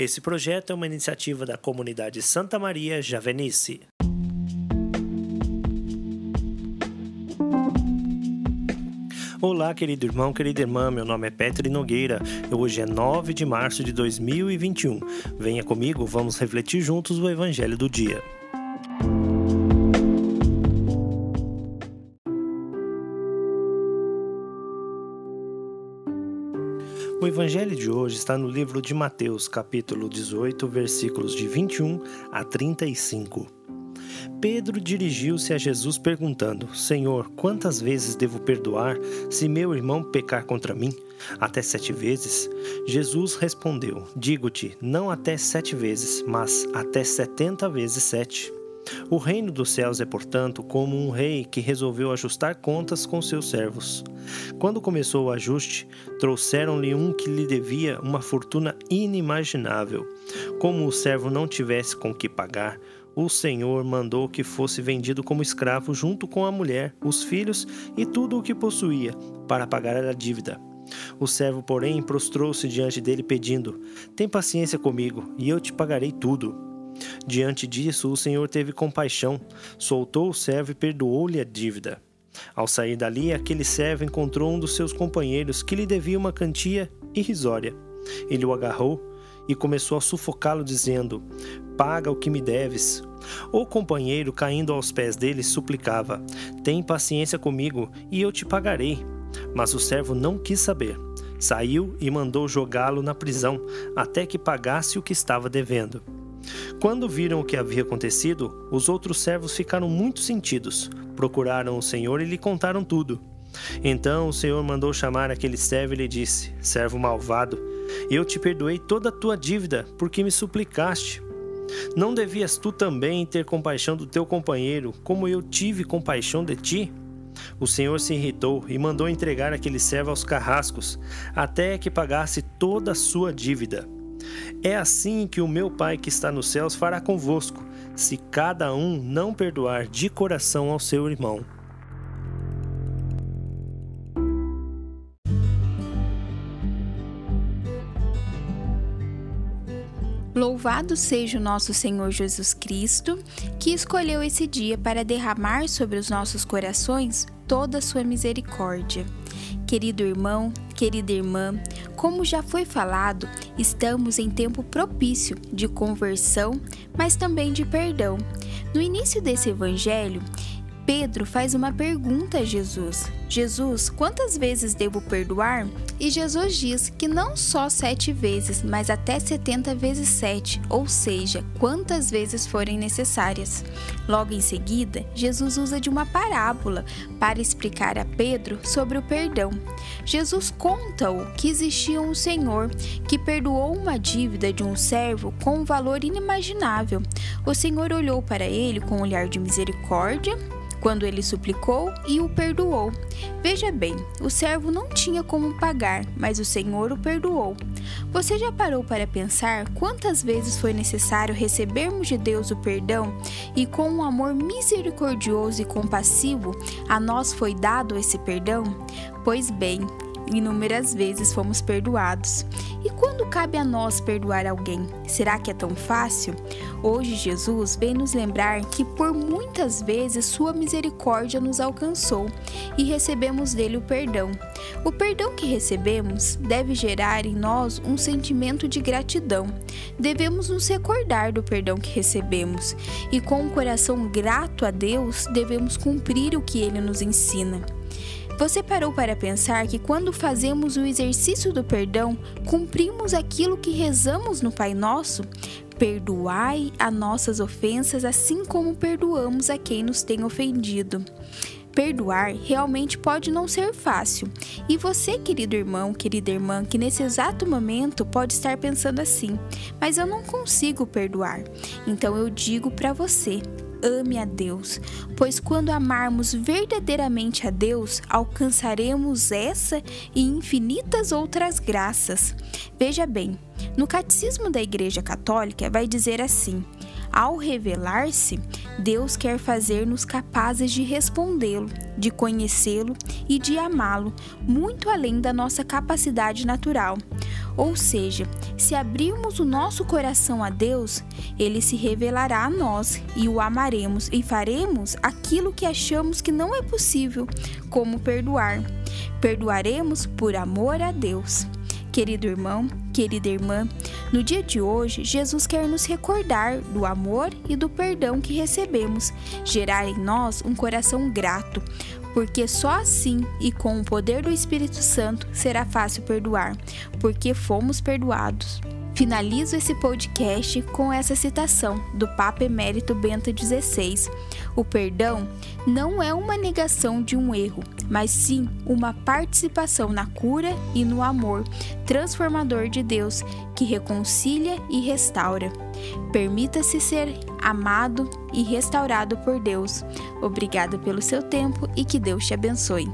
Esse projeto é uma iniciativa da comunidade Santa Maria Javenice. Olá, querido irmão, querida irmã, meu nome é Petri Nogueira. Hoje é 9 de março de 2021. Venha comigo, vamos refletir juntos o Evangelho do dia. O evangelho de hoje está no livro de Mateus, capítulo 18, versículos de 21 a 35. Pedro dirigiu-se a Jesus perguntando: Senhor, quantas vezes devo perdoar se meu irmão pecar contra mim? Até sete vezes? Jesus respondeu: Digo-te, não até sete vezes, mas até setenta vezes sete. O reino dos céus é, portanto, como um rei que resolveu ajustar contas com seus servos. Quando começou o ajuste, trouxeram-lhe um que lhe devia uma fortuna inimaginável. Como o servo não tivesse com que pagar, o Senhor mandou que fosse vendido como escravo junto com a mulher, os filhos e tudo o que possuía, para pagar a dívida. O servo, porém, prostrou-se diante dele, pedindo: Tem paciência comigo, e eu te pagarei tudo. Diante disso, o Senhor teve compaixão, soltou o servo e perdoou-lhe a dívida. Ao sair dali, aquele servo encontrou um dos seus companheiros que lhe devia uma quantia irrisória. Ele o agarrou e começou a sufocá-lo, dizendo: Paga o que me deves. O companheiro, caindo aos pés dele, suplicava: Tem paciência comigo e eu te pagarei. Mas o servo não quis saber. Saiu e mandou jogá-lo na prisão até que pagasse o que estava devendo. Quando viram o que havia acontecido, os outros servos ficaram muito sentidos. Procuraram o Senhor e lhe contaram tudo. Então o Senhor mandou chamar aquele servo e lhe disse: Servo malvado, eu te perdoei toda a tua dívida, porque me suplicaste. Não devias tu também ter compaixão do teu companheiro, como eu tive compaixão de ti? O Senhor se irritou e mandou entregar aquele servo aos carrascos, até que pagasse toda a sua dívida. É assim que o meu Pai que está nos céus fará convosco, se cada um não perdoar de coração ao seu irmão. Louvado seja o nosso Senhor Jesus Cristo, que escolheu esse dia para derramar sobre os nossos corações toda a sua misericórdia. Querido irmão, querida irmã, como já foi falado, estamos em tempo propício de conversão, mas também de perdão. No início desse evangelho, Pedro faz uma pergunta a Jesus: Jesus, quantas vezes devo perdoar? E Jesus diz que não só sete vezes, mas até setenta vezes sete, ou seja, quantas vezes forem necessárias. Logo em seguida, Jesus usa de uma parábola para explicar a Pedro sobre o perdão. Jesus conta-o que existia um senhor que perdoou uma dívida de um servo com um valor inimaginável. O senhor olhou para ele com um olhar de misericórdia quando ele suplicou e o perdoou. Veja bem, o servo não tinha como pagar, mas o Senhor o perdoou. Você já parou para pensar quantas vezes foi necessário recebermos de Deus o perdão e com um amor misericordioso e compassivo a nós foi dado esse perdão? Pois bem, inúmeras vezes fomos perdoados. E quando cabe a nós perdoar alguém? Será que é tão fácil? Hoje Jesus vem nos lembrar que por muitas vezes sua misericórdia nos alcançou e recebemos dele o perdão. O perdão que recebemos deve gerar em nós um sentimento de gratidão. Devemos nos recordar do perdão que recebemos e com um coração grato a Deus devemos cumprir o que ele nos ensina. Você parou para pensar que quando fazemos o exercício do perdão, cumprimos aquilo que rezamos no Pai Nosso? Perdoai as nossas ofensas, assim como perdoamos a quem nos tem ofendido. Perdoar realmente pode não ser fácil. E você, querido irmão, querida irmã, que nesse exato momento pode estar pensando assim: mas eu não consigo perdoar. Então eu digo para você: ame a Deus, pois quando amarmos verdadeiramente a Deus, alcançaremos essa e infinitas outras graças. Veja bem, no Catecismo da Igreja Católica vai dizer assim: ao revelar-se, Deus quer fazer-nos capazes de respondê-lo, de conhecê-lo e de amá-lo, muito além da nossa capacidade natural. Ou seja, se abrirmos o nosso coração a Deus, ele se revelará a nós e o amaremos e faremos aquilo que achamos que não é possível, como perdoar. Perdoaremos por amor a Deus. Querido irmão, querida irmã, no dia de hoje, Jesus quer nos recordar do amor e do perdão que recebemos, gerar em nós um coração grato, porque só assim e com o poder do Espírito Santo será fácil perdoar, porque fomos perdoados. Finalizo esse podcast com essa citação do Papa Emérito Bento XVI. O perdão não é uma negação de um erro, mas sim uma participação na cura e no amor transformador de Deus que reconcilia e restaura. Permita-se ser amado e restaurado por Deus. Obrigada pelo seu tempo e que Deus te abençoe.